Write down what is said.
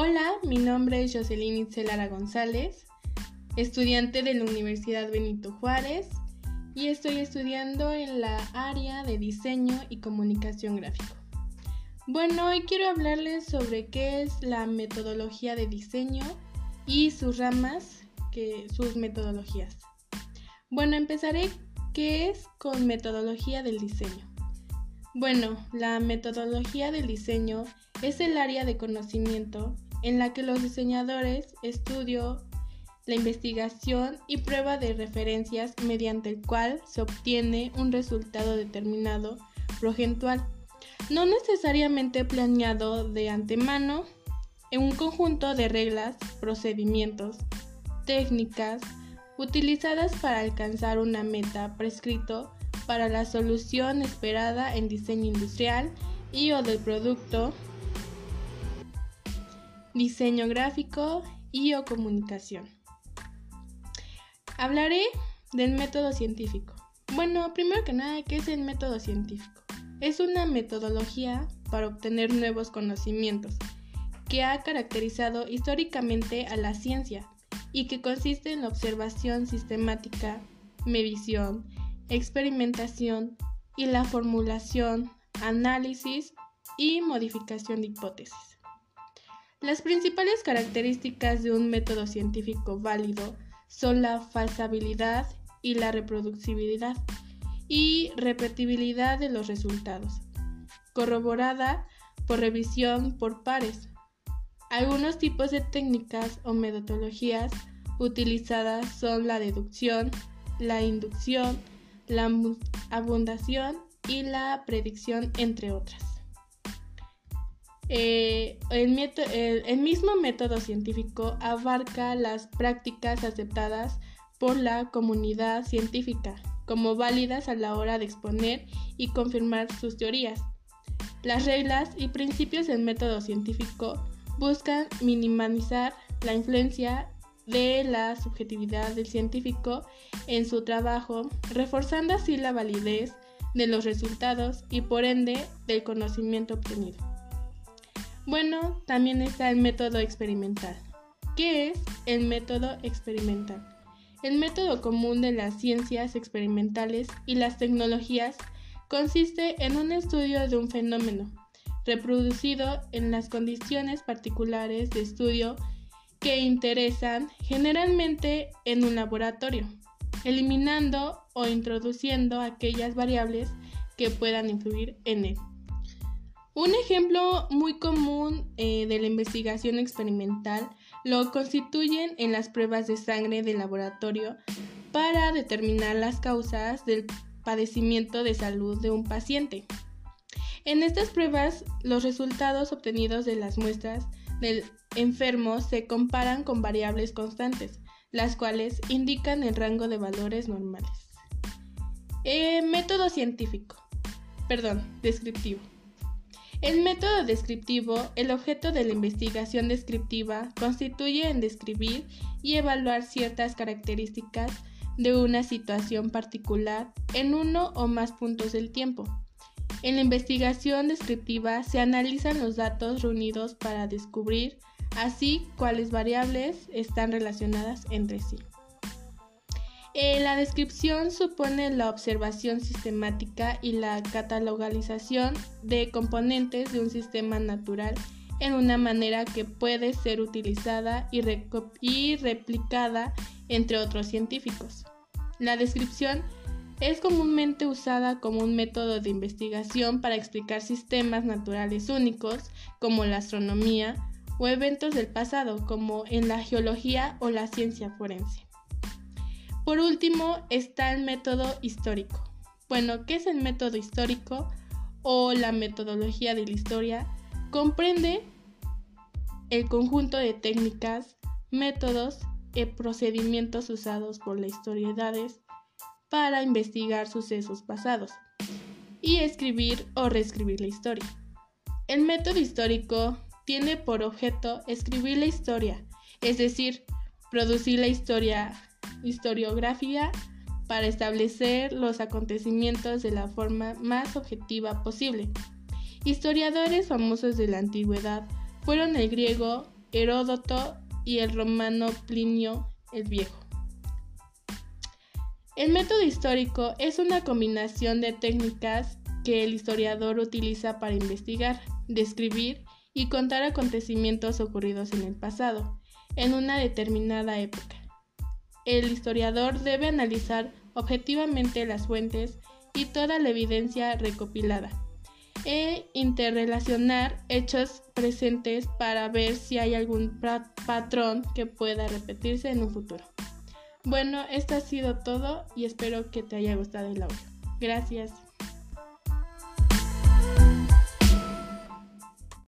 Hola, mi nombre es Jocelyn Itzelara González, estudiante de la Universidad Benito Juárez y estoy estudiando en la área de diseño y comunicación gráfico. Bueno, hoy quiero hablarles sobre qué es la metodología de diseño y sus ramas, que, sus metodologías. Bueno, empezaré qué es con metodología del diseño. Bueno, la metodología del diseño es el área de conocimiento en la que los diseñadores estudian la investigación y prueba de referencias mediante el cual se obtiene un resultado determinado progentual, no necesariamente planeado de antemano, en un conjunto de reglas, procedimientos, técnicas utilizadas para alcanzar una meta prescrito para la solución esperada en diseño industrial y o del producto diseño gráfico y o comunicación. Hablaré del método científico. Bueno, primero que nada, ¿qué es el método científico? Es una metodología para obtener nuevos conocimientos que ha caracterizado históricamente a la ciencia y que consiste en la observación sistemática, medición, experimentación y la formulación, análisis y modificación de hipótesis. Las principales características de un método científico válido son la falsabilidad y la reproducibilidad y repetibilidad de los resultados, corroborada por revisión por pares. Algunos tipos de técnicas o metodologías utilizadas son la deducción, la inducción, la abundación y la predicción, entre otras. Eh, el, mismo método científico abarca las prácticas aceptadas por la comunidad científica como válidas a la hora de exponer y confirmar sus teorías. Las reglas y principios del método científico buscan minimizar la influencia de la subjetividad del científico en su trabajo, reforzando así la validez de los resultados y por ende del conocimiento obtenido. Bueno, también está el método experimental. ¿Qué es el método experimental? El método común de las ciencias experimentales y las tecnologías consiste en un estudio de un fenómeno, reproducido en las condiciones particulares de estudio que interesan generalmente en un laboratorio, eliminando o introduciendo aquellas variables que puedan influir en él. Un ejemplo muy común eh, de la investigación experimental lo constituyen en las pruebas de sangre de laboratorio para determinar las causas del padecimiento de salud de un paciente. En estas pruebas, los resultados obtenidos de las muestras del enfermo se comparan con variables constantes, las cuales indican el rango de valores normales. Eh, método científico, perdón, descriptivo. El método descriptivo, el objeto de la investigación descriptiva, constituye en describir y evaluar ciertas características de una situación particular en uno o más puntos del tiempo. En la investigación descriptiva se analizan los datos reunidos para descubrir así cuáles variables están relacionadas entre sí. La descripción supone la observación sistemática y la catalogalización de componentes de un sistema natural en una manera que puede ser utilizada y, y replicada entre otros científicos. La descripción es comúnmente usada como un método de investigación para explicar sistemas naturales únicos como la astronomía o eventos del pasado como en la geología o la ciencia forense. Por último está el método histórico. Bueno, ¿qué es el método histórico o la metodología de la historia? Comprende el conjunto de técnicas, métodos y procedimientos usados por las historiedades para investigar sucesos pasados y escribir o reescribir la historia. El método histórico tiene por objeto escribir la historia, es decir, producir la historia historiografía para establecer los acontecimientos de la forma más objetiva posible. Historiadores famosos de la antigüedad fueron el griego Heródoto y el romano Plinio el Viejo. El método histórico es una combinación de técnicas que el historiador utiliza para investigar, describir y contar acontecimientos ocurridos en el pasado, en una determinada época. El historiador debe analizar objetivamente las fuentes y toda la evidencia recopilada e interrelacionar hechos presentes para ver si hay algún patrón que pueda repetirse en un futuro. Bueno, esto ha sido todo y espero que te haya gustado el audio. Gracias.